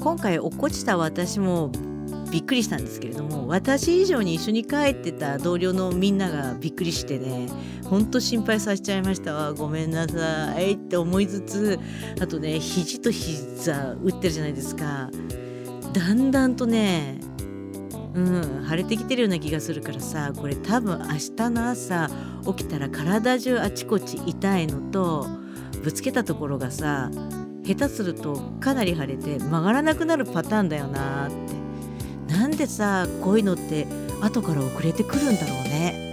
今回落っこちた私もびっくりしたんですけれども私以上に一緒に帰ってた同僚のみんながびっくりしてねほんと心配させちゃいました。わごめんなさいって思いつつあとね肘と膝打ってるじゃないですか。だんだんとねうん腫れてきてるような気がするからさこれ多分明日の朝起きたら体中あちこち痛いのとぶつけたところがさ下手するとかなり腫れて曲がらなくなるパターンだよなって。なんでさこういうのって後から遅れてくるんだろうね。